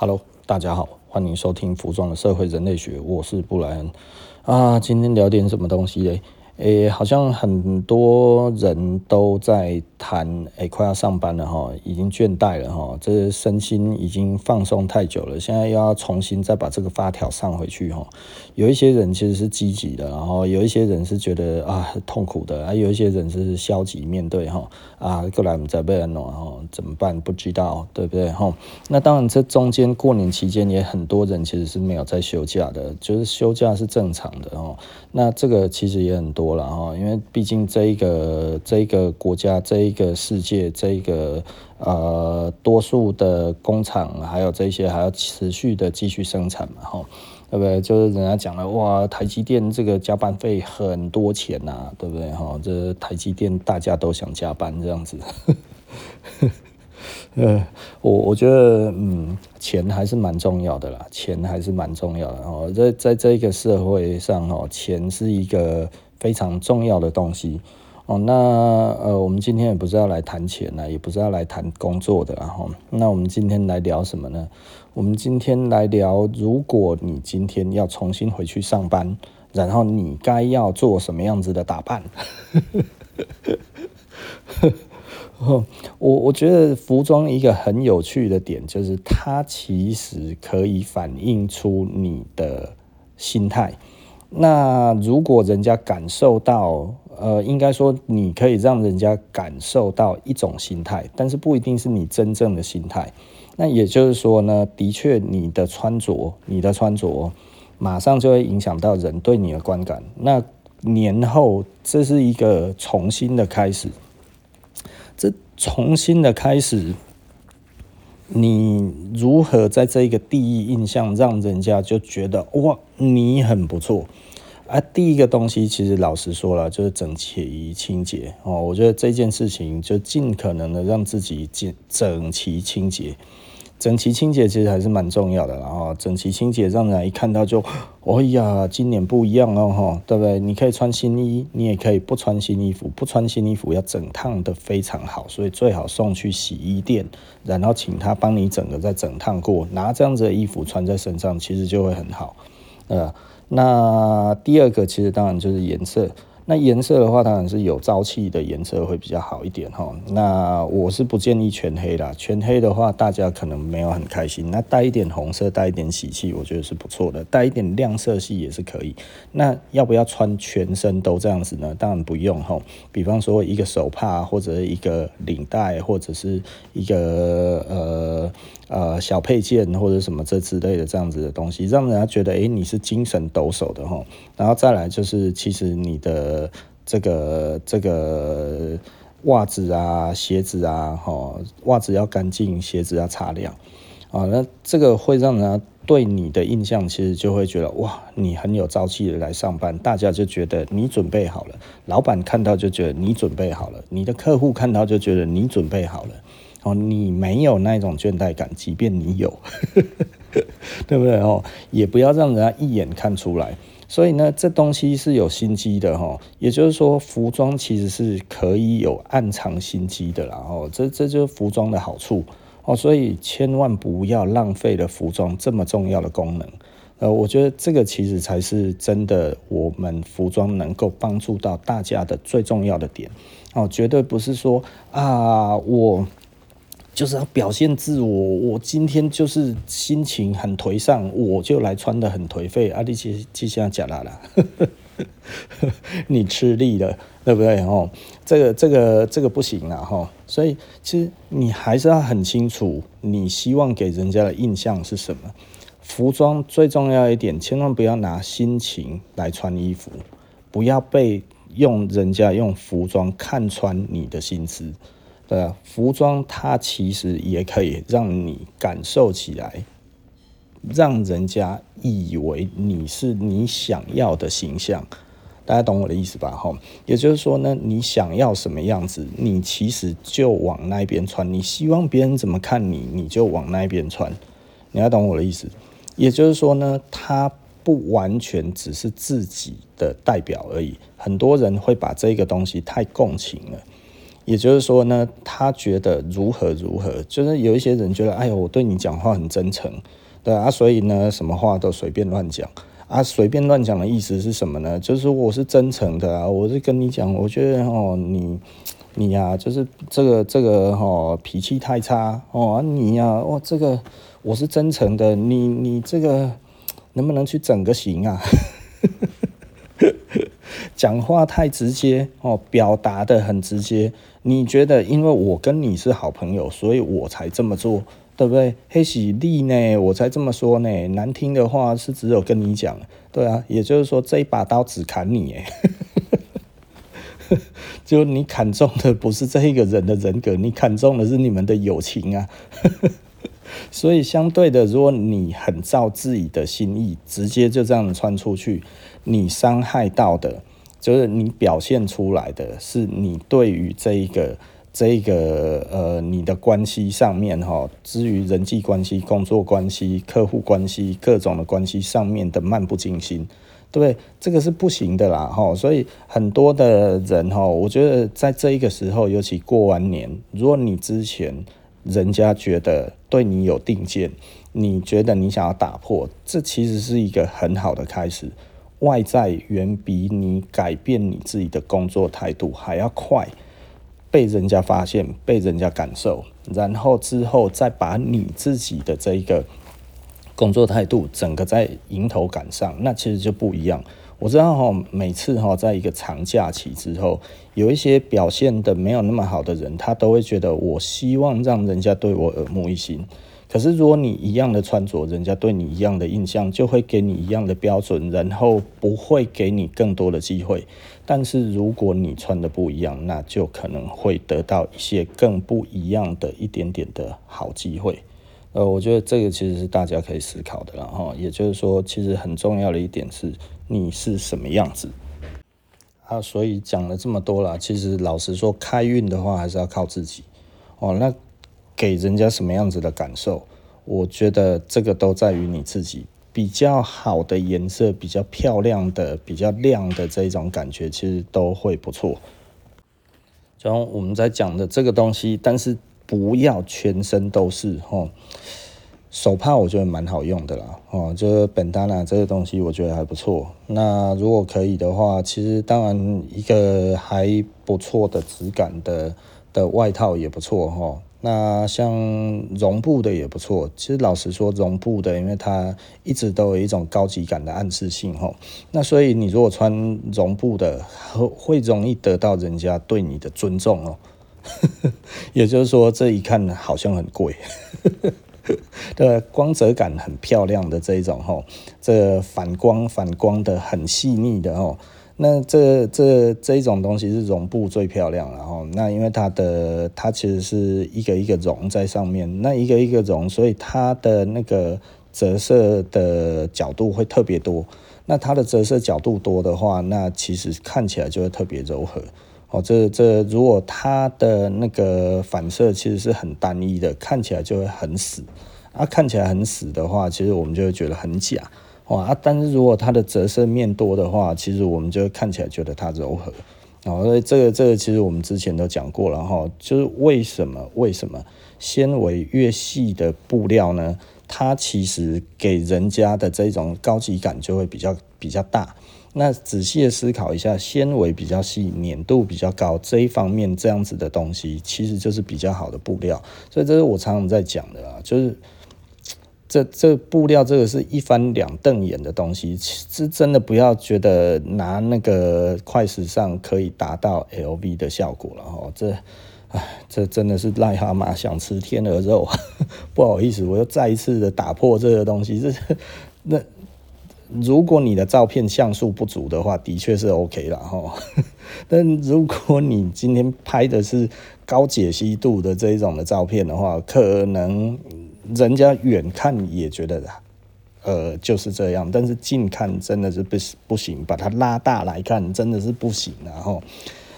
Hello，大家好，欢迎收听服装的社会人类学，我是布莱恩啊，今天聊点什么东西嘞？诶，好像很多人都在谈，诶，快要上班了哈，已经倦怠了哈，这身心已经放松太久了，现在又要重新再把这个发条上回去哈。有一些人其实是积极的，然后有一些人是觉得啊痛苦的，啊，有一些人是消极面对哈，啊，过来我们再被人弄哈，怎么办？不知道，对不对哈？那当然，这中间过年期间也很多人其实是没有在休假的，就是休假是正常的哦。那这个其实也很多。了哈，因为毕竟这一个这一个国家，这一个世界，这一个呃多数的工厂，还有这些还要持续的继续生产嘛哈，对不对？就是人家讲了哇，台积电这个加班费很多钱呐、对不对哈？这台积电大家都想加班这样子。呃，我我觉得，嗯，钱还是蛮重要的啦，钱还是蛮重要的哦。在在这个社会上哦，钱是一个非常重要的东西哦。那呃，我们今天也不是要来谈钱呢，也不是要来谈工作的，然后，那我们今天来聊什么呢？我们今天来聊，如果你今天要重新回去上班，然后你该要做什么样子的打扮？我我觉得服装一个很有趣的点，就是它其实可以反映出你的心态。那如果人家感受到，呃，应该说你可以让人家感受到一种心态，但是不一定是你真正的心态。那也就是说呢，的确你的穿着，你的穿着，马上就会影响到人对你的观感。那年后这是一个重新的开始。重新的开始，你如何在这一个第一印象让人家就觉得哇，你很不错啊？第一个东西其实老实说了，就是整齐清洁哦。我觉得这件事情就尽可能的让自己整整齐清洁。整齐清洁其实还是蛮重要的，然后整齐清洁让人一看到就，哎呀，今年不一样哦，哈，对不对？你可以穿新衣，你也可以不穿新衣服，不穿新衣服要整烫的非常好，所以最好送去洗衣店，然后请他帮你整个再整烫过，拿这样子的衣服穿在身上，其实就会很好，呃，那第二个其实当然就是颜色。那颜色的话，当然是有朝气的颜色会比较好一点哈。那我是不建议全黑啦，全黑的话大家可能没有很开心。那带一点红色，带一点喜气，我觉得是不错的。带一点亮色系也是可以。那要不要穿全身都这样子呢？当然不用哈。比方说一个手帕，或者一个领带，或者是一个呃小配件，或者什么这之类的这样子的东西，让人家觉得哎，你是精神抖擞的哈。然后再来就是，其实你的。这个这个袜子啊，鞋子啊，哈，袜子要干净，鞋子要擦亮，啊，那这个会让人家对你的印象，其实就会觉得哇，你很有朝气的来上班，大家就觉得你准备好了，老板看到就觉得你准备好了，你的客户看到就觉得你准备好了，哦，你没有那种倦怠感，即便你有，对不对哦？也不要让人家一眼看出来。所以呢，这东西是有心机的哈，也就是说，服装其实是可以有暗藏心机的啦。哦，这这就是服装的好处哦。所以千万不要浪费了服装这么重要的功能。呃，我觉得这个其实才是真的，我们服装能够帮助到大家的最重要的点哦，绝对不是说啊我。就是要表现自我，我今天就是心情很颓丧，我就来穿得很颓废。啊，你其实就像讲啦啦，你吃力了，对不对？哦，这个这个这个不行啊，哈。所以其实你还是要很清楚，你希望给人家的印象是什么。服装最重要一点，千万不要拿心情来穿衣服，不要被用人家用服装看穿你的心思。对啊，服装它其实也可以让你感受起来，让人家以为你是你想要的形象。大家懂我的意思吧？哈，也就是说呢，你想要什么样子，你其实就往那边穿。你希望别人怎么看你，你就往那边穿。你要懂我的意思？也就是说呢，它不完全只是自己的代表而已。很多人会把这个东西太共情了。也就是说呢，他觉得如何如何，就是有一些人觉得，哎呦，我对你讲话很真诚，对啊，所以呢，什么话都随便乱讲啊，随便乱讲的意思是什么呢？就是我是真诚的啊，我是跟你讲，我觉得哦，你你呀、就是这个这个哦，脾气太差哦，你呀、啊，哦，这个我是真诚的，你你这个能不能去整个形啊？讲话太直接哦，表达得很直接。你觉得因为我跟你是好朋友，所以我才这么做，对不对？黑喜利呢，我才这么说呢。难听的话是只有跟你讲，对啊，也就是说这一把刀只砍你，诶，就你砍中的不是这一个人的人格，你砍中的是你们的友情啊。所以相对的，如果你很照自己的心意，直接就这样穿出去，你伤害到的。就是你表现出来的是你对于这一个这一个呃你的关系上面哈，至于人际关系、工作关系、客户关系各种的关系上面的漫不经心，对不对？这个是不行的啦哈。所以很多的人哈，我觉得在这一个时候，尤其过完年，如果你之前人家觉得对你有定见，你觉得你想要打破，这其实是一个很好的开始。外在远比你改变你自己的工作态度还要快，被人家发现，被人家感受，然后之后再把你自己的这一个工作态度整个在迎头赶上，那其实就不一样。我知道哈，每次哈，在一个长假期之后，有一些表现的没有那么好的人，他都会觉得，我希望让人家对我耳目一新。可是，如果你一样的穿着，人家对你一样的印象，就会给你一样的标准，然后不会给你更多的机会。但是，如果你穿的不一样，那就可能会得到一些更不一样的一点点的好机会。呃，我觉得这个其实是大家可以思考的，然后也就是说，其实很重要的一点是你是什么样子啊。所以讲了这么多了，其实老实说，开运的话还是要靠自己哦。那。给人家什么样子的感受？我觉得这个都在于你自己。比较好的颜色，比较漂亮的、比较亮的这种感觉，其实都会不错。然后我们在讲的这个东西，但是不要全身都是哦。手帕我觉得蛮好用的啦，哦，就是本丹娜这个东西我觉得还不错。那如果可以的话，其实当然一个还不错的质感的的外套也不错哈。那像绒布的也不错，其实老实说，绒布的，因为它一直都有一种高级感的暗示性吼。那所以你如果穿绒布的，会容易得到人家对你的尊重哦。也就是说，这一看好像很贵，对，光泽感很漂亮的这一种吼，这反光反光的很细腻的哦。那这这这一种东西是绒布最漂亮，然后那因为它的它其实是一个一个绒在上面，那一个一个绒，所以它的那个折射的角度会特别多。那它的折射角度多的话，那其实看起来就会特别柔和。哦，这这如果它的那个反射其实是很单一的，看起来就会很死。啊，看起来很死的话，其实我们就会觉得很假。哇啊！但是如果它的折射面多的话，其实我们就看起来觉得它柔和。哦，所以这个这个其实我们之前都讲过了哈，就是为什么为什么纤维越细的布料呢？它其实给人家的这种高级感就会比较比较大。那仔细的思考一下，纤维比较细，粘度比较高这一方面，这样子的东西其实就是比较好的布料。所以这是我常常在讲的啊，就是。这这布料这个是一翻两瞪眼的东西，是真的不要觉得拿那个快时尚可以达到 LV 的效果了哈。这，唉，这真的是癞蛤蟆想吃天鹅肉啊，不好意思，我又再一次的打破这个东西。这那如果你的照片像素不足的话，的确是 OK 了哈。但如果你今天拍的是高解析度的这一种的照片的话，可能。人家远看也觉得，呃，就是这样，但是近看真的是不不行，把它拉大来看真的是不行。然后，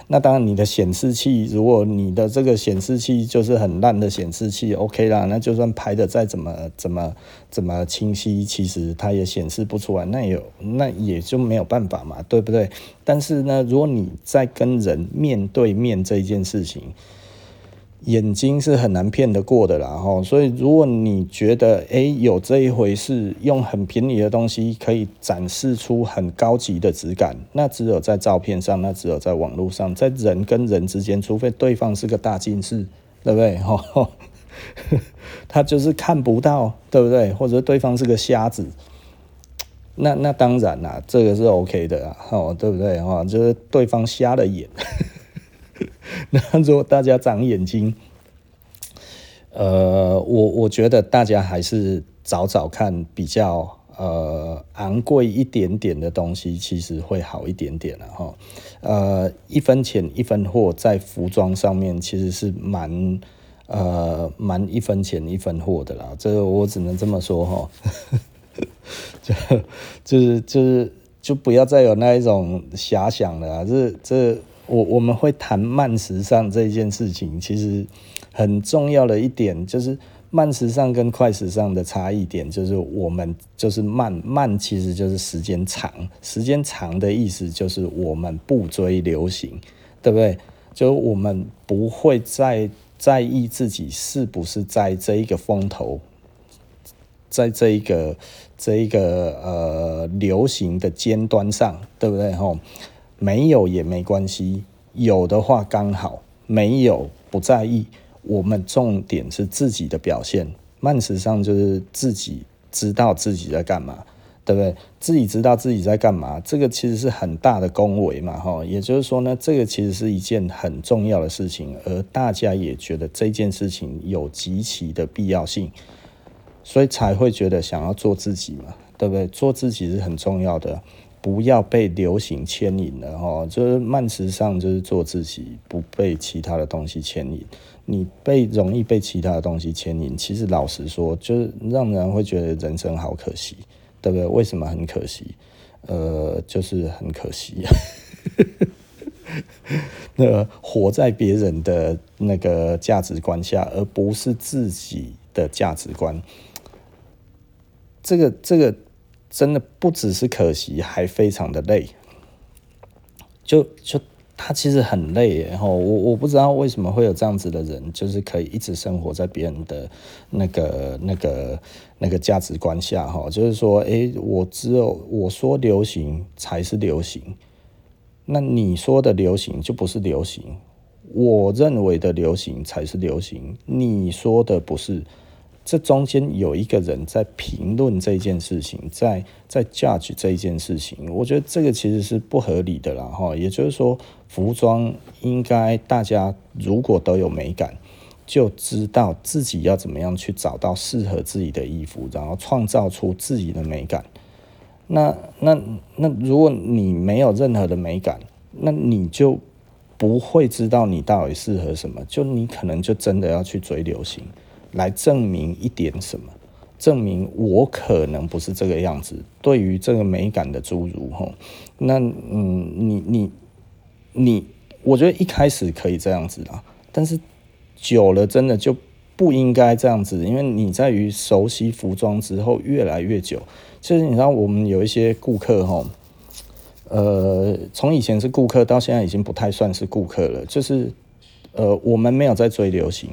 那当然，你的显示器，如果你的这个显示器就是很烂的显示器，OK 啦，那就算拍的再怎么怎么怎么清晰，其实它也显示不出来，那也那也就没有办法嘛，对不对？但是呢，如果你在跟人面对面这一件事情，眼睛是很难骗得过的啦，吼！所以如果你觉得诶有这一回事，用很便宜的东西可以展示出很高级的质感，那只有在照片上，那只有在网络上，在人跟人之间，除非对方是个大近视，对不对？吼，他就是看不到，对不对？或者对方是个瞎子，那那当然啦，这个是 OK 的，吼，对不对？哈，就是对方瞎了眼。那如果大家长眼睛，呃，我我觉得大家还是找找看比较呃昂贵一点点的东西，其实会好一点点了哈。呃，一分钱一分货，在服装上面其实是蛮呃蛮一分钱一分货的啦。这个我只能这么说哈。就就是就是就不要再有那一种遐想了，这这。我我们会谈慢时尚这件事情，其实很重要的一点就是慢时尚跟快时尚的差异点，就是我们就是慢慢其实就是时间长，时间长的意思就是我们不追流行，对不对？就我们不会再在意自己是不是在这一个风头，在这一个这一个呃流行的尖端上，对不对？吼。没有也没关系，有的话刚好，没有不在意。我们重点是自己的表现，慢时尚就是自己知道自己在干嘛，对不对？自己知道自己在干嘛，这个其实是很大的恭维嘛，哈。也就是说呢，这个其实是一件很重要的事情，而大家也觉得这件事情有极其的必要性，所以才会觉得想要做自己嘛，对不对？做自己是很重要的。不要被流行牵引了哈，就是慢时尚，就是做自己，不被其他的东西牵引。你被容易被其他的东西牵引，其实老实说，就是让人会觉得人生好可惜，对不对？为什么很可惜？呃，就是很可惜，那活在别人的那个价值观下，而不是自己的价值观。这个，这个。真的不只是可惜，还非常的累。就就他其实很累，然后我我不知道为什么会有这样子的人，就是可以一直生活在别人的那个那个那个价值观下，哈，就是说，哎，我只有我说流行才是流行，那你说的流行就不是流行，我认为的流行才是流行，你说的不是。这中间有一个人在评论这件事情，在在 judge 这件事情，我觉得这个其实是不合理的啦哈。也就是说，服装应该大家如果都有美感，就知道自己要怎么样去找到适合自己的衣服，然后创造出自己的美感。那那那如果你没有任何的美感，那你就不会知道你到底适合什么，就你可能就真的要去追流行。来证明一点什么？证明我可能不是这个样子。对于这个美感的侏儒，吼，那嗯，你你你，我觉得一开始可以这样子啦，但是久了真的就不应该这样子，因为你在于熟悉服装之后越来越久。其实你知道，我们有一些顾客，吼，呃，从以前是顾客到现在已经不太算是顾客了，就是呃，我们没有在追流行。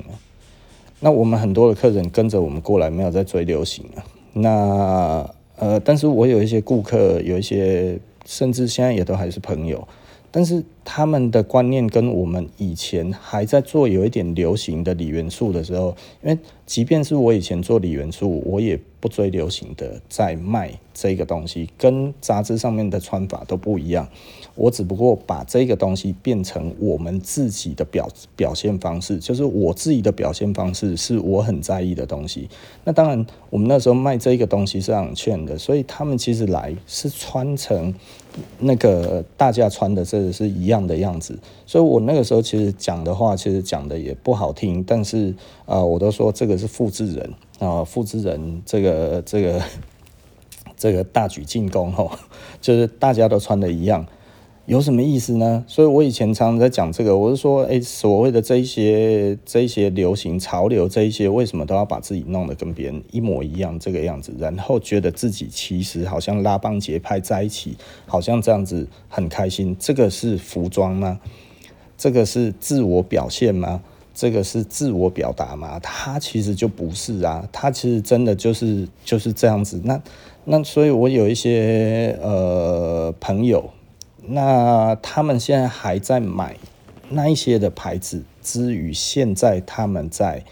那我们很多的客人跟着我们过来，没有在追流行啊。那呃，但是我有一些顾客，有一些甚至现在也都还是朋友，但是他们的观念跟我们以前还在做有一点流行的锂元素的时候，因为即便是我以前做锂元素，我也不追流行的，在卖这个东西，跟杂志上面的穿法都不一样。我只不过把这个东西变成我们自己的表表现方式，就是我自己的表现方式是我很在意的东西。那当然，我们那时候卖这个东西是很劝的，所以他们其实来是穿成那个大家穿的这个是一样样的样子。所以我那个时候其实讲的话，其实讲的也不好听，但是啊、我都说这个是复制人啊，复制人这个这个这个大举进攻吼，就是大家都穿的一样。有什么意思呢？所以我以前常常在讲这个，我是说，哎，所谓的这一些、这一些流行潮流，这一些为什么都要把自己弄得跟别人一模一样这个样子，然后觉得自己其实好像拉帮结派在一起，好像这样子很开心。这个是服装吗？这个是自我表现吗？这个是自我表达吗？它其实就不是啊，它其实真的就是就是这样子。那那所以，我有一些呃朋友。那他们现在还在买那一些的牌子，之于现在他们在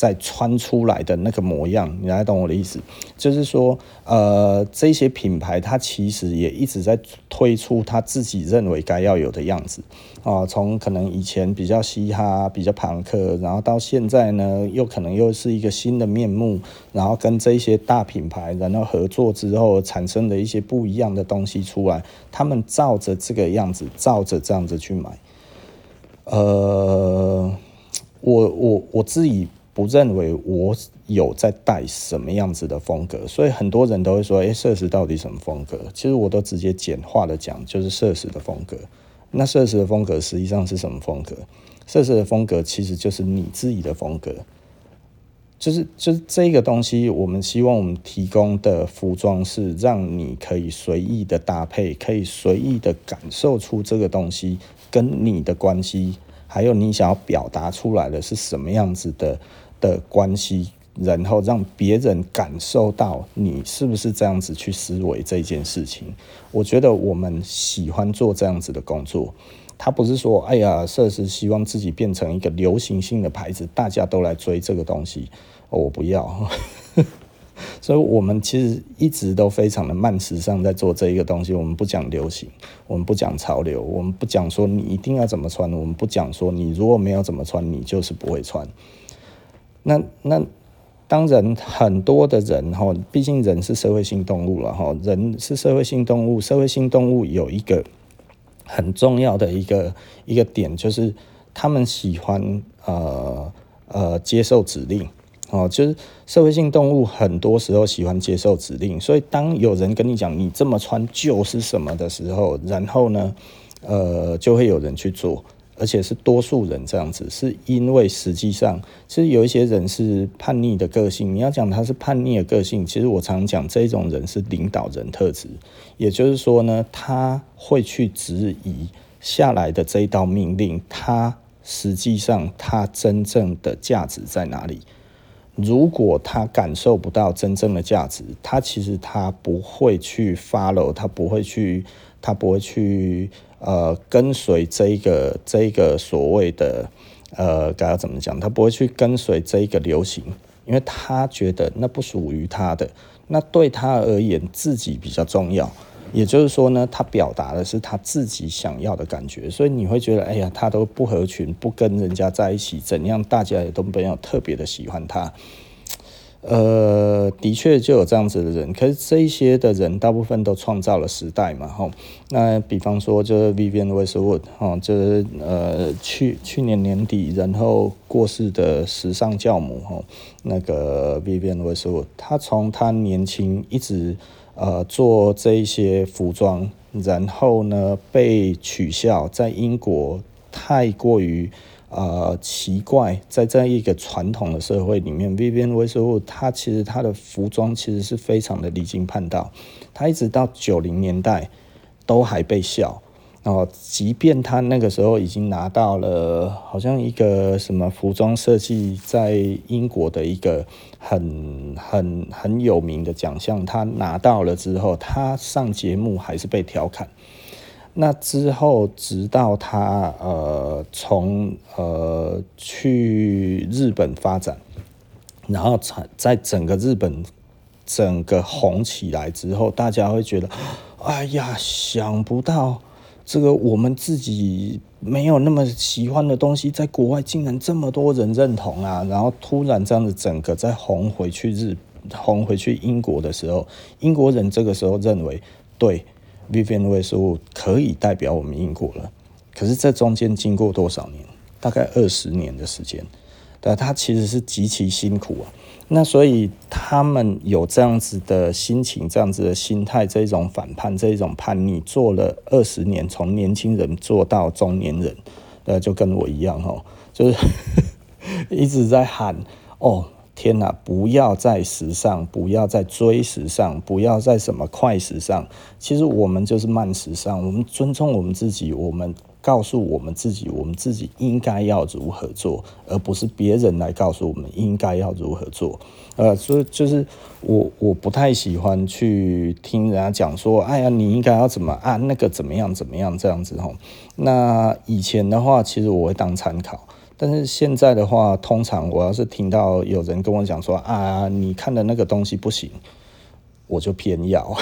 在穿出来的那个模样，你来懂我的意思？就是说，呃，这些品牌它其实也一直在推出它自己认为该要有的样子啊。从可能以前比较嘻哈、比较朋克，然后到现在呢，又可能又是一个新的面目，然后跟这些大品牌然后合作之后产生的一些不一样的东西出来，他们照着这个样子，照着这样子去买。呃，我我我自己。不认为我有在带什么样子的风格，所以很多人都会说：“诶，社死到底什么风格？”其实我都直接简化的讲，就是社死的风格。那社死的风格实际上是什么风格？社死的风格其实就是你自己的风格，就是就是这个东西。我们希望我们提供的服装是让你可以随意的搭配，可以随意的感受出这个东西跟你的关系。还有你想要表达出来的是什么样子的的关系，然后让别人感受到你是不是这样子去思维这件事情。我觉得我们喜欢做这样子的工作，他不是说哎呀，设施希望自己变成一个流行性的牌子，大家都来追这个东西，我不要。所以，我们其实一直都非常的慢时尚，在做这一个东西。我们不讲流行，我们不讲潮流，我们不讲说你一定要怎么穿，我们不讲说你如果没有怎么穿，你就是不会穿。那那当然，很多的人哈，毕竟人是社会性动物了哈，人是社会性动物，社会性动物有一个很重要的一个一个点，就是他们喜欢呃呃接受指令。哦，就是社会性动物很多时候喜欢接受指令，所以当有人跟你讲你这么穿就是什么的时候，然后呢，呃，就会有人去做，而且是多数人这样子，是因为实际上其实有一些人是叛逆的个性。你要讲他是叛逆的个性，其实我常讲这种人是领导人特质，也就是说呢，他会去质疑下来的这一道命令，他实际上他真正的价值在哪里？如果他感受不到真正的价值，他其实他不会去 follow，他不会去，他不会去呃跟随这一个这一个所谓的呃该要怎么讲？他不会去跟随这一个流行，因为他觉得那不属于他的，那对他而言自己比较重要。也就是说呢，他表达的是他自己想要的感觉，所以你会觉得，哎呀，他都不合群，不跟人家在一起，怎样？大家也都没有特别的喜欢他。呃，的确就有这样子的人，可是这一些的人大部分都创造了时代嘛，吼。那比方说，就是 Vivienne Westwood，哈，就是呃去去年年底然后过世的时尚教母，吼，那个 Vivienne Westwood，他从他年轻一直。呃，做这一些服装，然后呢被取笑，在英国太过于呃奇怪，在这样一个传统的社会里面，Vivienne Westwood 他其实他的服装其实是非常的离经叛道，他一直到九零年代都还被笑。哦，即便他那个时候已经拿到了好像一个什么服装设计在英国的一个很很很有名的奖项，他拿到了之后，他上节目还是被调侃。那之后，直到他呃从呃去日本发展，然后在在整个日本整个红起来之后，大家会觉得，哎呀，想不到。这个我们自己没有那么喜欢的东西，在国外竟然这么多人认同啊！然后突然这样子，整个再红回去日红回去英国的时候，英国人这个时候认为，对，Vivienne Westwood 可以代表我们英国了。可是这中间经过多少年？大概二十年的时间。对，他其实是极其辛苦啊。那所以他们有这样子的心情，这样子的心态，这种反叛，这种叛逆，做了二十年，从年轻人做到中年人，呃，就跟我一样哈，就是 一直在喊哦，天哪，不要再时尚，不要再追时尚，不要再什么快时尚，其实我们就是慢时尚，我们尊重我们自己，我们。告诉我们自己，我们自己应该要如何做，而不是别人来告诉我们应该要如何做。呃，所以就是我我不太喜欢去听人家讲说，哎呀，你应该要怎么啊，那个怎么样怎么样这样子吼。那以前的话，其实我会当参考，但是现在的话，通常我要是听到有人跟我讲说啊，你看的那个东西不行，我就偏要。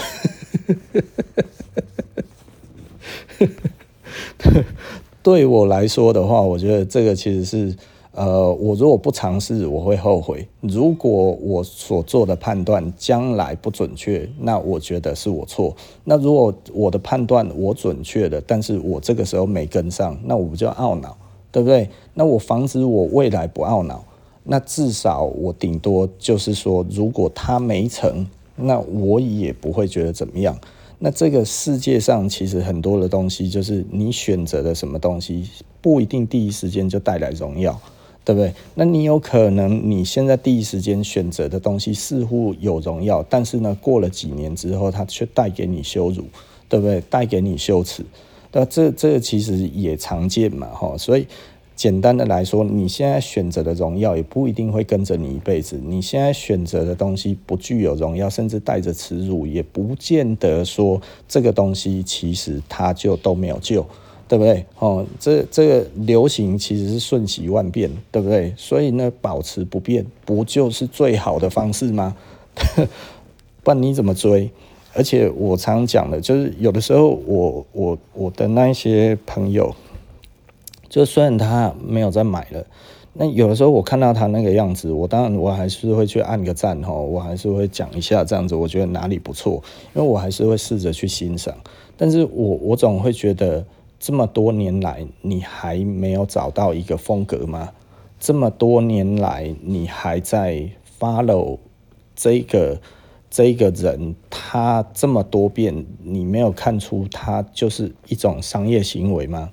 对我来说的话，我觉得这个其实是，呃，我如果不尝试，我会后悔。如果我所做的判断将来不准确，那我觉得是我错。那如果我的判断我准确的，但是我这个时候没跟上，那我不就懊恼，对不对？那我防止我未来不懊恼，那至少我顶多就是说，如果他没成，那我也不会觉得怎么样。那这个世界上其实很多的东西，就是你选择的什么东西，不一定第一时间就带来荣耀，对不对？那你有可能你现在第一时间选择的东西似乎有荣耀，但是呢，过了几年之后，它却带给你羞辱，对不对？带给你羞耻，那这这其实也常见嘛，哈，所以。简单的来说，你现在选择的荣耀也不一定会跟着你一辈子。你现在选择的东西不具有荣耀，甚至带着耻辱，也不见得说这个东西其实它就都没有救，对不对？哦，这这个流行其实是瞬息万变，对不对？所以呢，保持不变不就是最好的方式吗？不然你怎么追？而且我常讲的，就是有的时候我我我的那一些朋友。就虽然他没有再买了，那有的时候我看到他那个样子，我当然我还是会去按个赞哈，我还是会讲一下这样子，我觉得哪里不错，因为我还是会试着去欣赏。但是我我总会觉得，这么多年来你还没有找到一个风格吗？这么多年来你还在 follow 这个这个人，他这么多变，你没有看出他就是一种商业行为吗？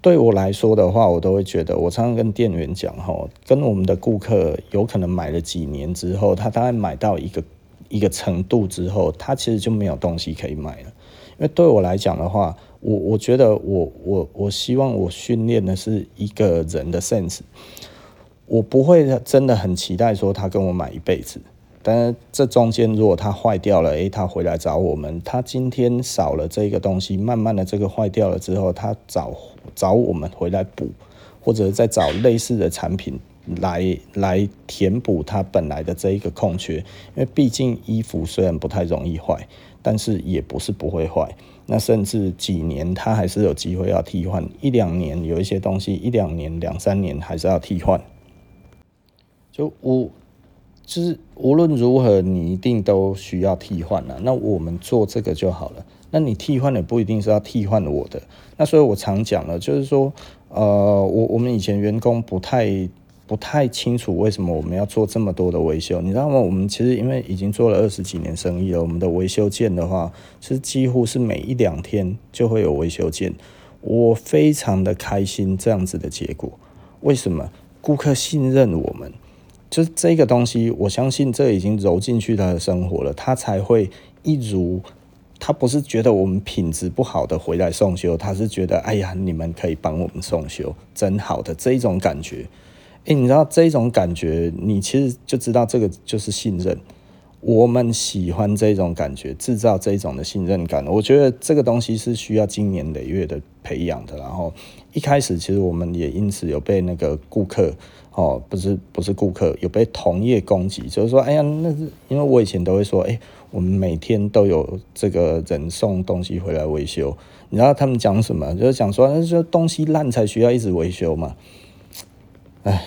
对我来说的话，我都会觉得，我常常跟店员讲哈，跟我们的顾客有可能买了几年之后，他大概买到一个一个程度之后，他其实就没有东西可以买了。因为对我来讲的话，我我觉得我我我希望我训练的是一个人的 sense，我不会真的很期待说他跟我买一辈子。但是这中间如果它坏掉了，诶，他回来找我们，他今天少了这个东西，慢慢的这个坏掉了之后，他找找我们回来补，或者再找类似的产品来来填补它本来的这一个空缺。因为毕竟衣服虽然不太容易坏，但是也不是不会坏。那甚至几年它还是有机会要替换，一两年有一些东西，一两年两三年还是要替换。就我。就是无论如何，你一定都需要替换了。那我们做这个就好了。那你替换的不一定是要替换我的。那所以我常讲了，就是说，呃，我我们以前员工不太不太清楚为什么我们要做这么多的维修。你知道吗？我们其实因为已经做了二十几年生意了，我们的维修件的话，其实几乎是每一两天就会有维修件。我非常的开心这样子的结果。为什么？顾客信任我们。就是这个东西，我相信这已经揉进去他的生活了，他才会一如，他不是觉得我们品质不好的回来送修，他是觉得哎呀，你们可以帮我们送修，真好的这一种感觉。诶，你知道这种感觉，你其实就知道这个就是信任。我们喜欢这种感觉，制造这种的信任感。我觉得这个东西是需要经年累月的培养的。然后一开始，其实我们也因此有被那个顾客。哦，不是不是顾客有被同业攻击，就是说，哎呀，那是因为我以前都会说，哎，我们每天都有这个人送东西回来维修，你知道他们讲什么？就是讲说，那就东西烂才需要一直维修嘛，哎。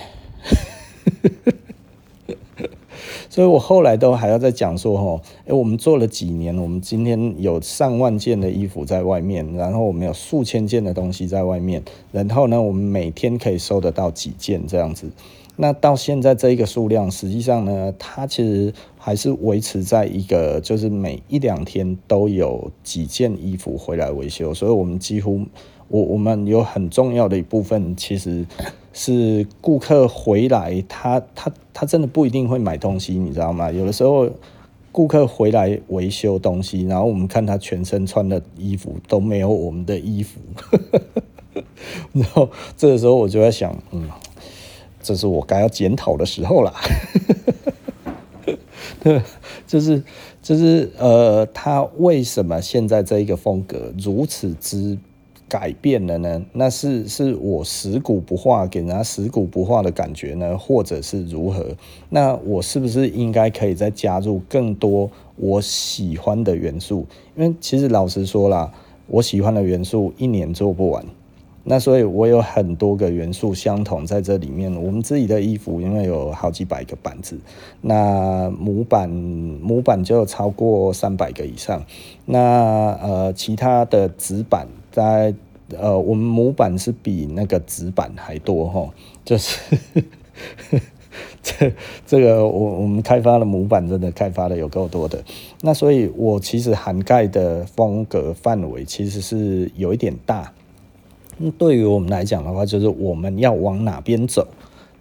所以我后来都还要再讲说，吼，诶，我们做了几年，我们今天有上万件的衣服在外面，然后我们有数千件的东西在外面，然后呢，我们每天可以收得到几件这样子。那到现在这一个数量，实际上呢，它其实还是维持在一个，就是每一两天都有几件衣服回来维修，所以我们几乎，我我们有很重要的一部分，其实是顾客回来，他他他真的不一定会买东西，你知道吗？有的时候。顾客回来维修东西，然后我们看他全身穿的衣服都没有我们的衣服，然后这个时候我就在想，嗯，这是我该要检讨的时候了。对，就是就是呃，他为什么现在这一个风格如此之？改变了呢？那是是我食古不化，给人家食古不化的感觉呢，或者是如何？那我是不是应该可以再加入更多我喜欢的元素？因为其实老实说啦，我喜欢的元素一年做不完。那所以我有很多个元素相同在这里面。我们自己的衣服因为有好几百个板子，那模板模板就有超过三百个以上。那呃，其他的纸板。在呃，我们模板是比那个纸板还多哈，就是 这这个我我们开发的模板真的开发的有够多的，那所以我其实涵盖的风格范围其实是有一点大。对于我们来讲的话，就是我们要往哪边走，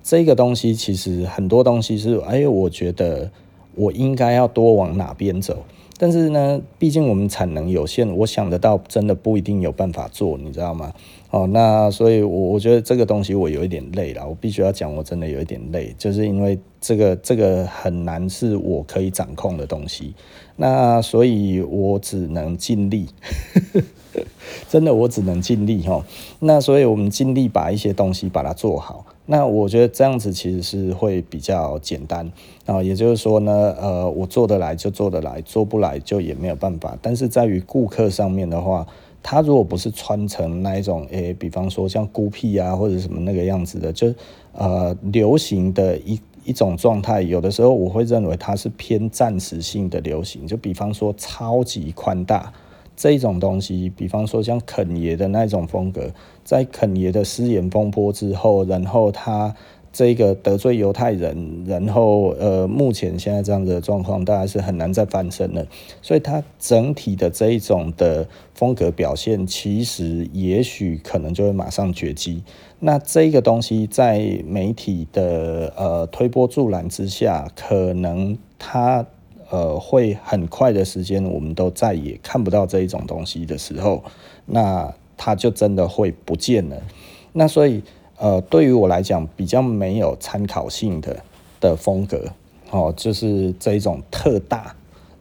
这个东西其实很多东西是，哎，我觉得我应该要多往哪边走。但是呢，毕竟我们产能有限，我想得到真的不一定有办法做，你知道吗？哦，那所以，我我觉得这个东西我有一点累了，我必须要讲，我真的有一点累，就是因为这个这个很难是我可以掌控的东西，那所以我只能尽力，真的我只能尽力哈。那所以我们尽力把一些东西把它做好。那我觉得这样子其实是会比较简单啊，也就是说呢，呃，我做得来就做得来，做不来就也没有办法。但是在于顾客上面的话，他如果不是穿成那一种，诶、比方说像孤僻啊或者什么那个样子的，就呃流行的一一种状态，有的时候我会认为它是偏暂时性的流行，就比方说超级宽大。这种东西，比方说像肯爷的那种风格，在肯爷的失言风波之后，然后他这个得罪犹太人，然后呃，目前现在这样子的状况，大概是很难再翻身了。所以，他整体的这一种的风格表现，其实也许可能就会马上绝迹。那这个东西在媒体的呃推波助澜之下，可能他。呃，会很快的时间，我们都再也看不到这一种东西的时候，那它就真的会不见了。那所以，呃，对于我来讲，比较没有参考性的的风格，哦，就是这一种特大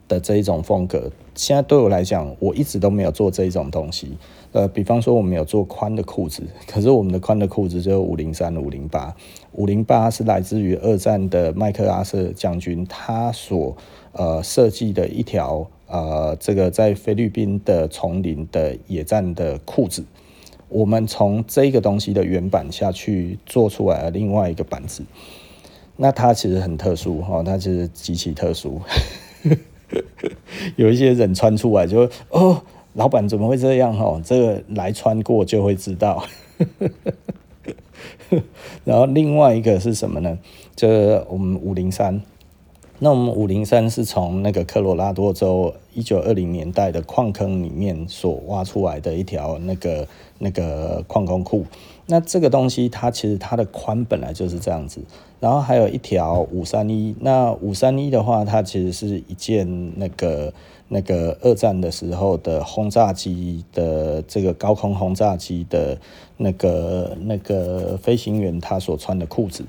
的这一种风格。现在对我来讲，我一直都没有做这一种东西。呃，比方说我们有做宽的裤子，可是我们的宽的裤子只有五零三、五零八。五零八是来自于二战的麦克阿瑟将军，他所呃设计的一条呃这个在菲律宾的丛林的野战的裤子。我们从这个东西的原版下去做出来了另外一个版子，那它其实很特殊哈，它其实极其特殊。有一些人穿出来就哦。老板怎么会这样？哈，这个来穿过就会知道。然后另外一个是什么呢？就我们五零三。那我们五零三是从那个科罗拉多州一九二零年代的矿坑里面所挖出来的一条那个那个矿工裤。那这个东西它其实它的宽本来就是这样子。然后还有一条五三一。那五三一的话，它其实是一件那个。那个二战的时候的轰炸机的这个高空轰炸机的那个那个飞行员他所穿的裤子，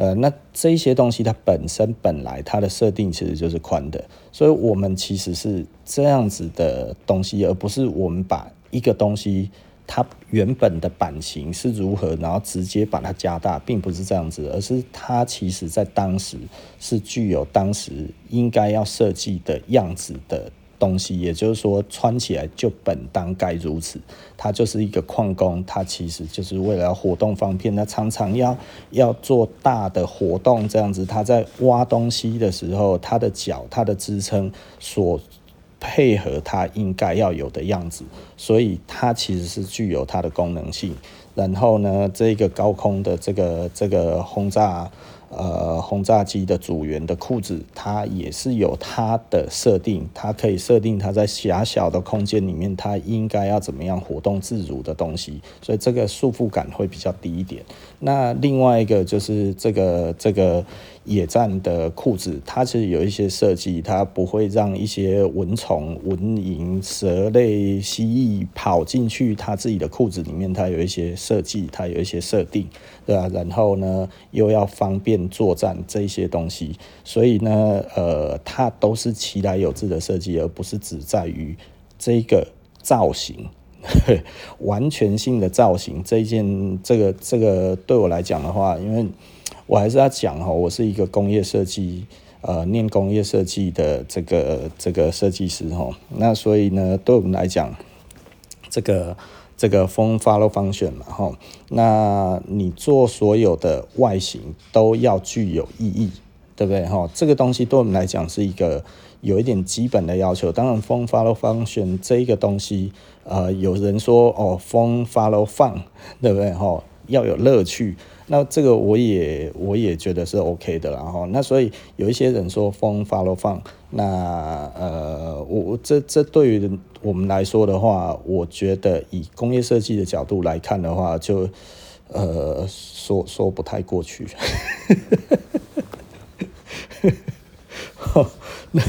呃，那这些东西它本身本来它的设定其实就是宽的，所以我们其实是这样子的东西，而不是我们把一个东西它原本的版型是如何，然后直接把它加大，并不是这样子，而是它其实在当时是具有当时应该要设计的样子的。东西，也就是说，穿起来就本当该如此。它就是一个矿工，他其实就是为了要活动方便，他常常要要做大的活动，这样子。他在挖东西的时候，他的脚、他的支撑所配合他应该要有的样子，所以它其实是具有它的功能性。然后呢，这个高空的这个这个轰炸。呃，轰炸机的组员的裤子，它也是有它的设定，它可以设定它在狭小的空间里面，它应该要怎么样活动自如的东西，所以这个束缚感会比较低一点。那另外一个就是这个这个。野战的裤子，它其实有一些设计，它不会让一些蚊虫、蚊蝇、蛇类、蜥蜴跑进去它自己的裤子里面。它有一些设计，它有一些设定，对吧？然后呢，又要方便作战这些东西，所以呢，呃，它都是其来有自的设计，而不是只在于这个造型，完全性的造型。这一件，这个这个对我来讲的话，因为。我还是要讲哈，我是一个工业设计，呃，念工业设计的这个这个设计师哈。那所以呢，对我们来讲，这个这个 Form Follow Function 嘛哈，那你做所有的外形都要具有意义，对不对哈？这个东西对我们来讲是一个有一点基本的要求。当然，Form Follow Function 这一个东西，呃，有人说哦，Form Follow Fun，对不对哈？要有乐趣。那这个我也我也觉得是 OK 的，然后那所以有一些人说 Form Follow Fun，那呃我这这对于我们来说的话，我觉得以工业设计的角度来看的话，就呃说说不太过去。那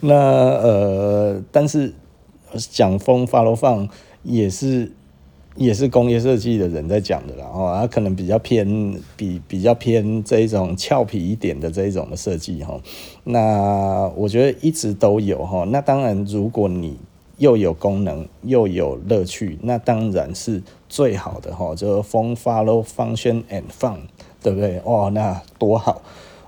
那呃，但是讲风 Follow Fun 也是。也是工业设计的人在讲的啦，哦，他可能比较偏比比较偏这一种俏皮一点的这一种的设计哈。那我觉得一直都有哈。那当然，如果你又有功能又有乐趣，那当然是最好的哈。就是 Form Follow Function and Fun，对不对？哦，那多好。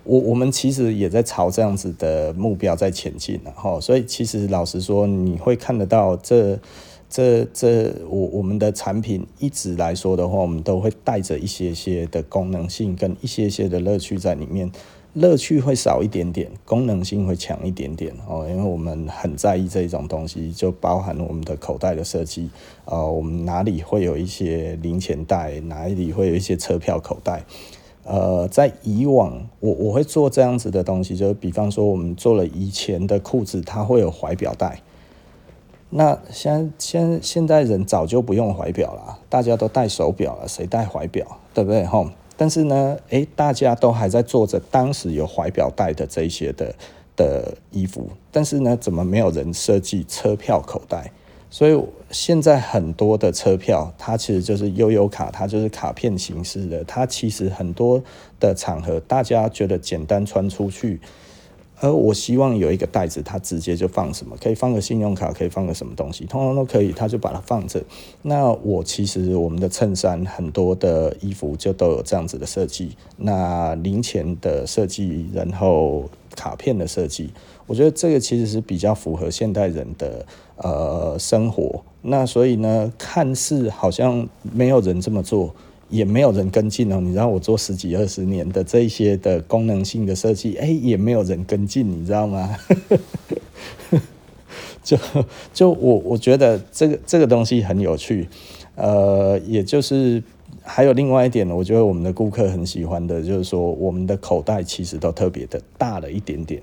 我我们其实也在朝这样子的目标在前进了哈。所以其实老实说，你会看得到这。这这我我们的产品一直来说的话，我们都会带着一些些的功能性跟一些些的乐趣在里面，乐趣会少一点点，功能性会强一点点哦，因为我们很在意这种东西，就包含我们的口袋的设计啊，我们哪里会有一些零钱袋，哪里会有一些车票口袋，呃，在以往我我会做这样子的东西，就比方说我们做了以前的裤子，它会有怀表带。那现现现在人早就不用怀表了，大家都戴手表了，谁戴怀表，对不对？吼，但是呢，诶，大家都还在做着当时有怀表带的这些的的衣服，但是呢，怎么没有人设计车票口袋？所以现在很多的车票，它其实就是悠游卡，它就是卡片形式的，它其实很多的场合，大家觉得简单穿出去。而我希望有一个袋子，它直接就放什么，可以放个信用卡，可以放个什么东西，通通都可以，它就把它放着。那我其实我们的衬衫很多的衣服就都有这样子的设计，那零钱的设计，然后卡片的设计，我觉得这个其实是比较符合现代人的呃生活。那所以呢，看似好像没有人这么做。也没有人跟进哦，你知道我做十几二十年的这一些的功能性的设计，哎，也没有人跟进，你知道吗？就就我我觉得这个这个东西很有趣，呃，也就是还有另外一点，我觉得我们的顾客很喜欢的，就是说我们的口袋其实都特别的大了一点点，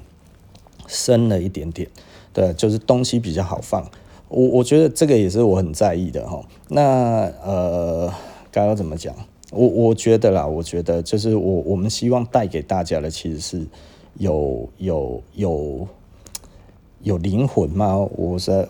深了一点点，对，就是东西比较好放。我我觉得这个也是我很在意的哈。那呃。该要怎么讲？我我觉得啦，我觉得就是我我们希望带给大家的，其实是有有有有灵魂吗？我说，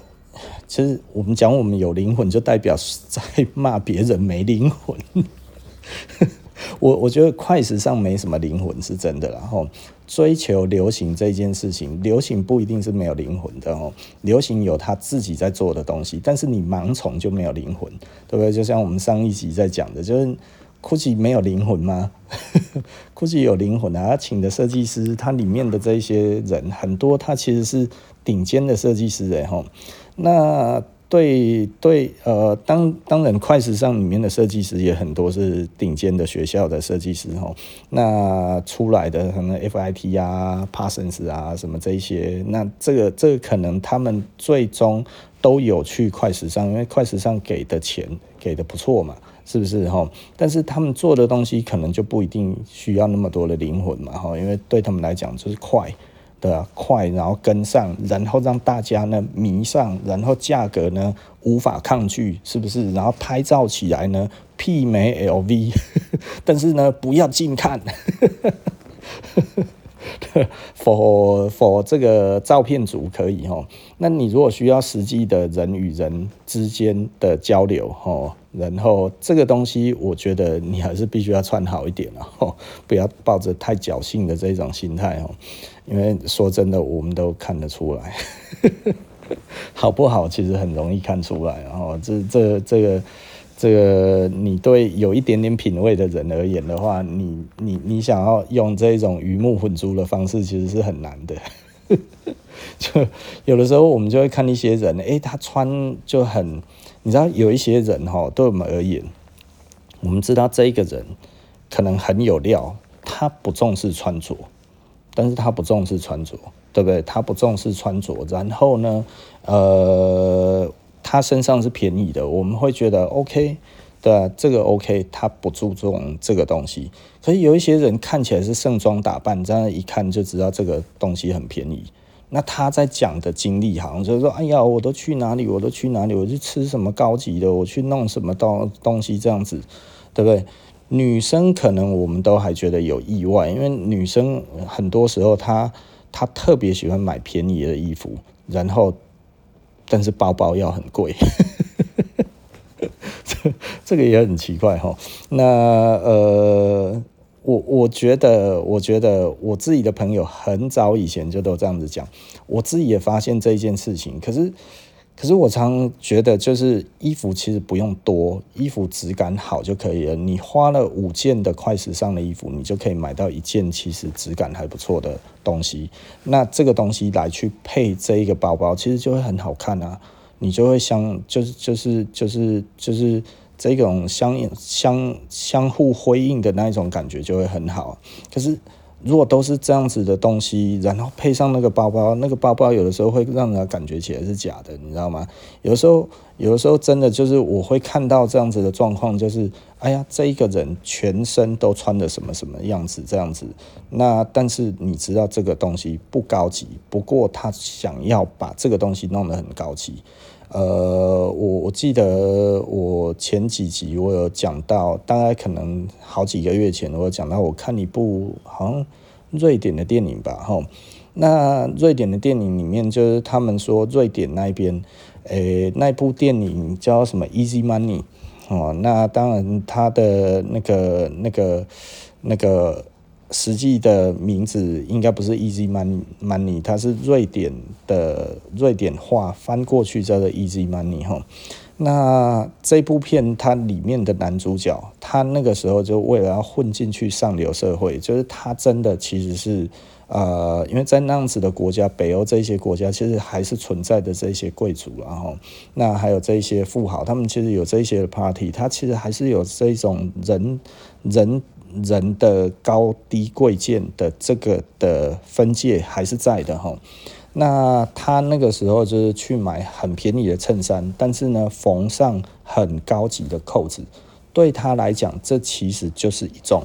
其实我们讲我们有灵魂，就代表在骂别人没灵魂。我我觉得快时尚没什么灵魂是真的，然后追求流行这件事情，流行不一定是没有灵魂的哦。流行有他自己在做的东西，但是你盲从就没有灵魂，对不对？就像我们上一集在讲的，就是 Gucci 没有灵魂吗？Gucci 有灵魂啊，他请的设计师，他里面的这些人很多，他其实是顶尖的设计师哎吼，那。对对，呃，当当然，快时尚里面的设计师也很多是顶尖的学校的设计师哈。那出来的可能 FIT 啊、Parsons 啊什么这一些，那这个这个可能他们最终都有去快时尚，因为快时尚给的钱给的不错嘛。是不是哈？但是他们做的东西可能就不一定需要那么多的灵魂嘛哈，因为对他们来讲就是快，对啊，快，然后跟上，然后让大家呢迷上，然后价格呢无法抗拒，是不是？然后拍照起来呢媲美 LV，但是呢不要近看。for for 这个照片组可以哈，那你如果需要实际的人与人之间的交流哈，然后这个东西我觉得你还是必须要穿好一点啊，不要抱着太侥幸的这种心态哦，因为说真的，我们都看得出来，好不好？其实很容易看出来，然后这这这个。这个你对有一点点品味的人而言的话，你你你想要用这种鱼目混珠的方式，其实是很难的。就有的时候我们就会看一些人，诶，他穿就很，你知道有一些人哈，对我们而言，我们知道这一个人可能很有料，他不重视穿着，但是他不重视穿着，对不对？他不重视穿着，然后呢，呃。他身上是便宜的，我们会觉得 OK，对啊，这个 OK，他不注重这个东西。可是有一些人看起来是盛装打扮，这样一看就知道这个东西很便宜。那他在讲的经历，好像就是说，哎呀，我都去哪里，我都去哪里，我去吃什么高级的，我去弄什么东东西，这样子，对不对？女生可能我们都还觉得有意外，因为女生很多时候她她特别喜欢买便宜的衣服，然后。但是包包要很贵，这这个也很奇怪哈。那呃，我我觉得，我觉得我自己的朋友很早以前就都这样子讲，我自己也发现这一件事情，可是。可是我常觉得，就是衣服其实不用多，衣服质感好就可以了。你花了五件的快时尚的衣服，你就可以买到一件其实质感还不错的东西。那这个东西来去配这一个包包，其实就会很好看啊。你就会相就是就是就是就是这种相相相互辉映的那一种感觉就会很好。可是。如果都是这样子的东西，然后配上那个包包，那个包包有的时候会让人感觉起来是假的，你知道吗？有的时候，有的时候真的就是我会看到这样子的状况，就是哎呀，这一个人全身都穿的什么什么样子这样子，那但是你知道这个东西不高级，不过他想要把这个东西弄得很高级。呃，我我记得我前几集我有讲到，大概可能好几个月前我有讲到，我看一部好像瑞典的电影吧，吼，那瑞典的电影里面就是他们说瑞典那边，诶、那部电影叫什么《Easy Money》哦，那当然他的那个那个那个。实际的名字应该不是 Easy Money，Money，它是瑞典的瑞典话翻过去叫做 Easy Money 哈。那这部片它里面的男主角，他那个时候就为了要混进去上流社会，就是他真的其实是呃，因为在那样子的国家，北欧这些国家其实还是存在的这些贵族，然后那还有这些富豪，他们其实有这些 party，他其实还是有这种人人。人的高低贵贱的这个的分界还是在的哈，那他那个时候就是去买很便宜的衬衫，但是呢缝上很高级的扣子，对他来讲，这其实就是一种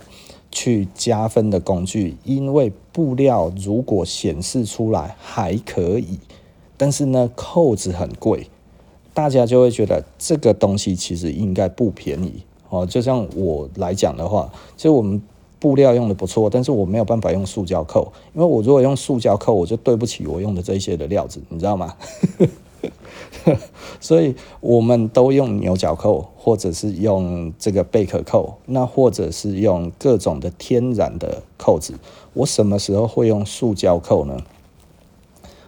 去加分的工具，因为布料如果显示出来还可以，但是呢扣子很贵，大家就会觉得这个东西其实应该不便宜。哦，就像我来讲的话，其实我们布料用的不错，但是我没有办法用塑胶扣，因为我如果用塑胶扣，我就对不起我用的这些的料子，你知道吗？所以我们都用牛角扣，或者是用这个贝壳扣，那或者是用各种的天然的扣子。我什么时候会用塑胶扣呢？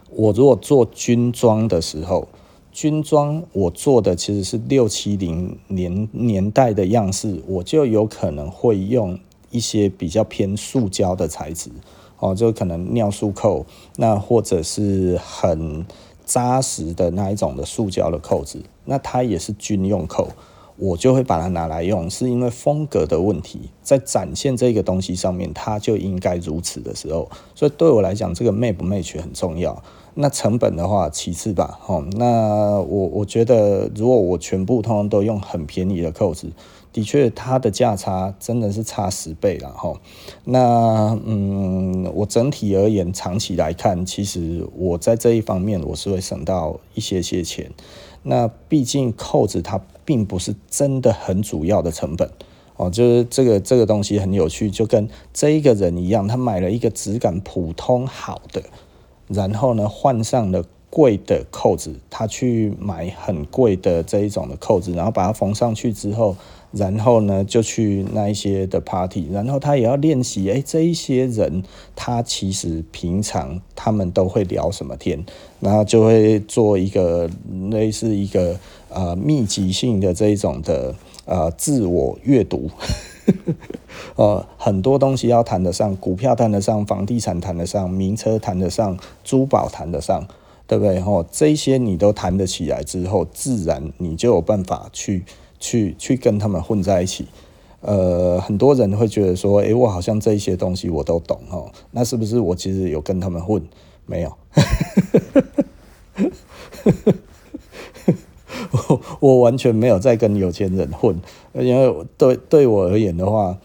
我如果做军装的时候。军装我做的其实是六七零年年代的样式，我就有可能会用一些比较偏塑胶的材质，哦，就可能尿素扣，那或者是很扎实的那一种的塑胶的扣子，那它也是军用扣，我就会把它拿来用，是因为风格的问题，在展现这个东西上面，它就应该如此的时候，所以对我来讲，这个美不 m a 很重要。那成本的话，其次吧，吼。那我我觉得，如果我全部通通都用很便宜的扣子，的确，它的价差真的是差十倍了哈。那嗯，我整体而言，长期来看，其实我在这一方面我是会省到一些些钱。那毕竟扣子它并不是真的很主要的成本哦，就是这个这个东西很有趣，就跟这一个人一样，他买了一个质感普通好的，然后呢换上了。贵的扣子，他去买很贵的这一种的扣子，然后把它缝上去之后，然后呢就去那一些的 party，然后他也要练习。哎，这一些人他其实平常他们都会聊什么天，然后就会做一个类似一个呃密集性的这一种的呃自我阅读，呃很多东西要谈得上，股票谈得上，房地产谈得上，名车谈得上，珠宝谈得上。对不对？吼，这些你都谈得起来之后，自然你就有办法去去去跟他们混在一起。呃，很多人会觉得说，诶，我好像这些东西我都懂哦，那是不是我其实有跟他们混？没有，我完全没有在跟有钱人混，因为对对我而言的话。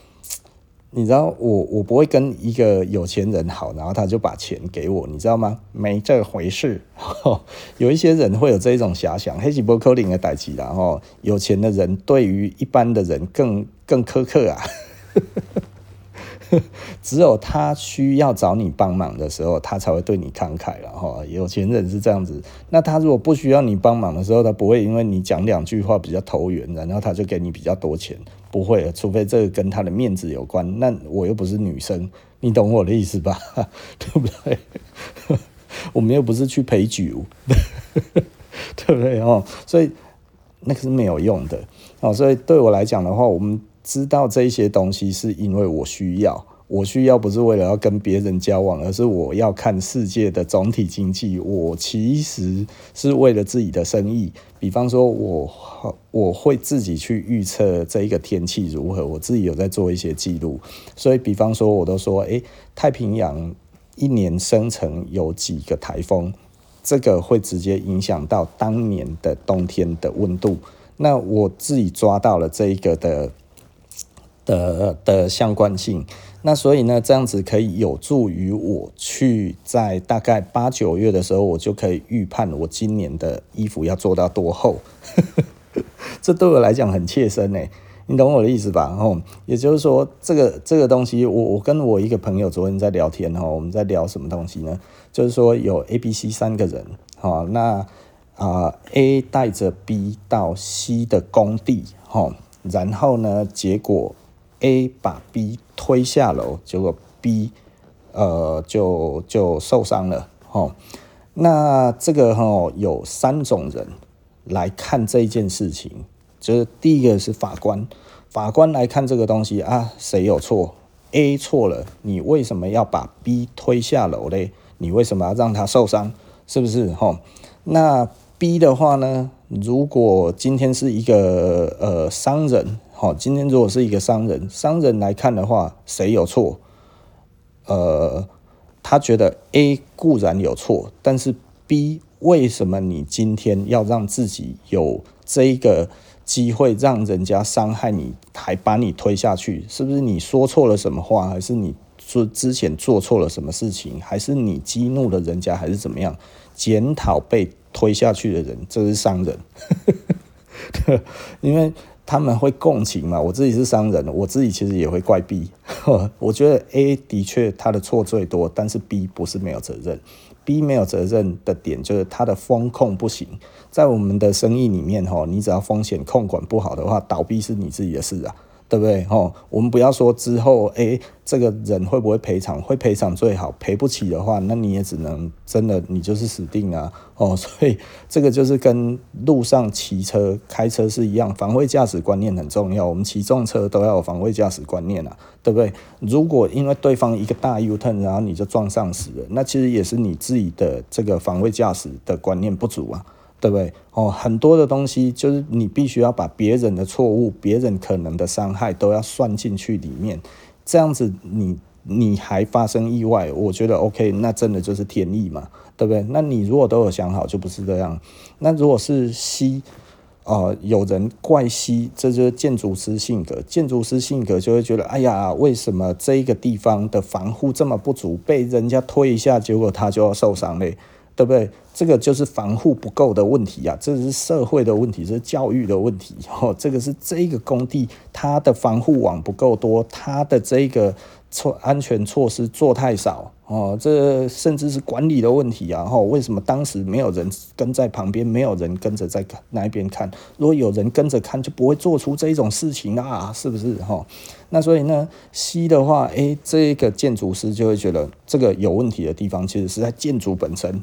你知道我我不会跟一个有钱人好，然后他就把钱给我，你知道吗？没这回事。有一些人会有这种遐想，黑吉波克林的代志，然后有钱的人对于一般的人更更苛刻啊。只有他需要找你帮忙的时候，他才会对你慷慨了哈。有钱人是这样子，那他如果不需要你帮忙的时候，他不会因为你讲两句话比较投缘，然后他就给你比较多钱，不会，除非这个跟他的面子有关。那我又不是女生，你懂我的意思吧？对不对？我们又不是去陪酒，对不对哦？所以那个是没有用的哦。所以对我来讲的话，我们。知道这些东西是因为我需要，我需要不是为了要跟别人交往，而是我要看世界的总体经济。我其实是为了自己的生意，比方说我我会自己去预测这一个天气如何，我自己有在做一些记录。所以，比方说我都说，诶，太平洋一年生成有几个台风，这个会直接影响到当年的冬天的温度。那我自己抓到了这一个的。的的相关性，那所以呢，这样子可以有助于我去在大概八九月的时候，我就可以预判我今年的衣服要做到多厚。这对我来讲很切身诶，你懂我的意思吧？哦，也就是说，这个这个东西，我我跟我一个朋友昨天在聊天哈，我们在聊什么东西呢？就是说有 A、B、C 三个人，哈，那啊 A 带着 B 到 C 的工地，哈，然后呢，结果。A 把 B 推下楼，结果 B 呃就就受伤了。哦，那这个哈、哦、有三种人来看这件事情，就是第一个是法官，法官来看这个东西啊，谁有错？A 错了，你为什么要把 B 推下楼嘞？你为什么要让他受伤？是不是？哈、哦，那 B 的话呢？如果今天是一个呃商人。好，今天如果是一个商人，商人来看的话，谁有错？呃，他觉得 A 固然有错，但是 B 为什么你今天要让自己有这一个机会，让人家伤害你，还把你推下去？是不是你说错了什么话，还是你说之前做错了什么事情，还是你激怒了人家，还是怎么样？检讨被推下去的人，这是商人，因为。他们会共情嘛？我自己是商人，我自己其实也会怪 B。我觉得 A 的确他的错最多，但是 B 不是没有责任。B 没有责任的点就是他的风控不行。在我们的生意里面，哈，你只要风险控管不好的话，倒闭是你自己的事啊。对不对？哦，我们不要说之后，哎，这个人会不会赔偿？会赔偿最好，赔不起的话，那你也只能真的，你就是死定啊！哦，所以这个就是跟路上骑车、开车是一样，防卫驾驶观念很重要。我们骑重车都要有防卫驾驶观念啊，对不对？如果因为对方一个大 U turn，然后你就撞上死了，那其实也是你自己的这个防卫驾驶的观念不足啊。对不对？哦，很多的东西就是你必须要把别人的错误、别人可能的伤害都要算进去里面，这样子你你还发生意外，我觉得 OK，那真的就是天意嘛，对不对？那你如果都有想好，就不是这样。那如果是 C，呃，有人怪 C，这就是建筑师性格。建筑师性格就会觉得，哎呀，为什么这一个地方的防护这么不足，被人家推一下，结果他就要受伤嘞，对不对？这个就是防护不够的问题啊，这是社会的问题，这是教育的问题。哦，这个是这个工地它的防护网不够多，它的这个措安全措施做太少。哦，这甚至是管理的问题啊！哈，为什么当时没有人跟在旁边，没有人跟着在那一边看？如果有人跟着看，就不会做出这种事情啊，是不是？哈，那所以呢，C 的话，诶，这个建筑师就会觉得这个有问题的地方，其实是在建筑本身，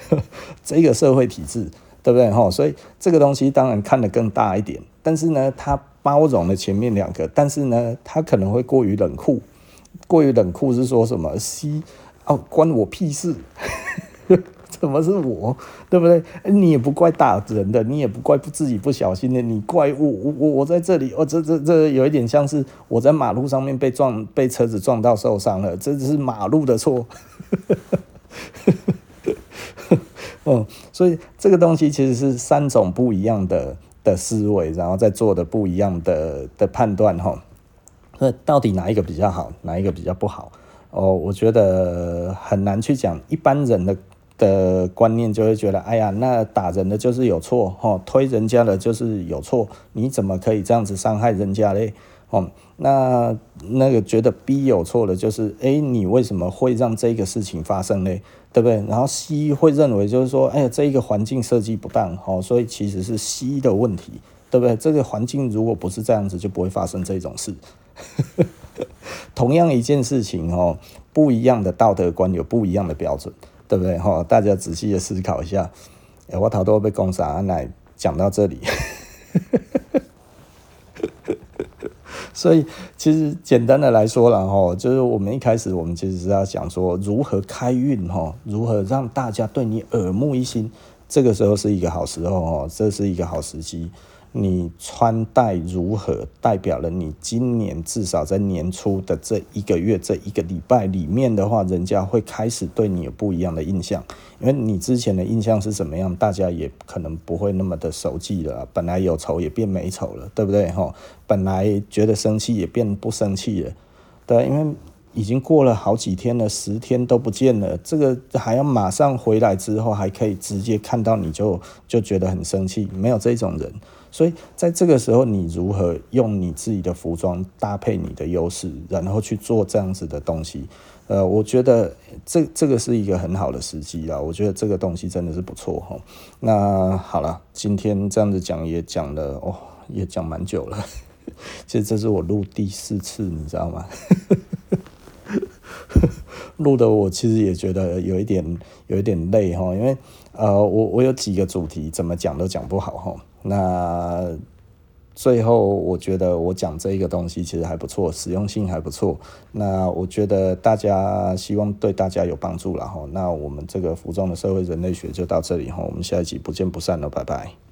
这个社会体制，对不对？哈，所以这个东西当然看得更大一点，但是呢，它包容了前面两个，但是呢，它可能会过于冷酷。过于冷酷是说什么西哦，关我屁事！怎么是我？对不对？你也不怪打人的，你也不怪自己不小心的，你怪我我我我在这里，哦，这这这有一点像是我在马路上面被撞，被车子撞到受伤了，这是马路的错。哦，所以这个东西其实是三种不一样的的思维，然后再做的不一样的的判断哈。那到底哪一个比较好，哪一个比较不好？哦，我觉得很难去讲。一般人的的观念就会觉得，哎呀，那打人的就是有错，哦，推人家的就是有错，你怎么可以这样子伤害人家嘞？哦，那那个觉得 B 有错的，就是，哎，你为什么会让这个事情发生嘞？对不对？然后 C 会认为就是说，哎呀，这一个环境设计不当，哦，所以其实是 C 的问题，对不对？这个环境如果不是这样子，就不会发生这种事。同样一件事情哦，不一样的道德观有不一样的标准，对不对？哈，大家仔细的思考一下。哎、我头都被攻杀，来讲到这里。所以，其实简单的来说了哈，就是我们一开始我们其实是要讲说如何开运哈，如何让大家对你耳目一新。这个时候是一个好时候哦，这是一个好时机。你穿戴如何，代表了你今年至少在年初的这一个月、这一个礼拜里面的话，人家会开始对你有不一样的印象。因为你之前的印象是怎么样，大家也可能不会那么的熟记了。本来有仇也变没仇了，对不对？哈，本来觉得生气也变不生气了，对，因为已经过了好几天了，十天都不见了，这个还要马上回来之后，还可以直接看到你就就觉得很生气，没有这种人。所以在这个时候，你如何用你自己的服装搭配你的优势，然后去做这样子的东西？呃，我觉得这这个是一个很好的时机啦。我觉得这个东西真的是不错哈。那好了，今天这样子讲也讲了哦，也讲蛮久了。其实这是我录第四次，你知道吗？录的我其实也觉得有一点有一点累哈，因为呃，我我有几个主题怎么讲都讲不好哈。那最后，我觉得我讲这一个东西其实还不错，实用性还不错。那我觉得大家希望对大家有帮助了哈。那我们这个服装的社会人类学就到这里哈，我们下一集不见不散了，拜拜。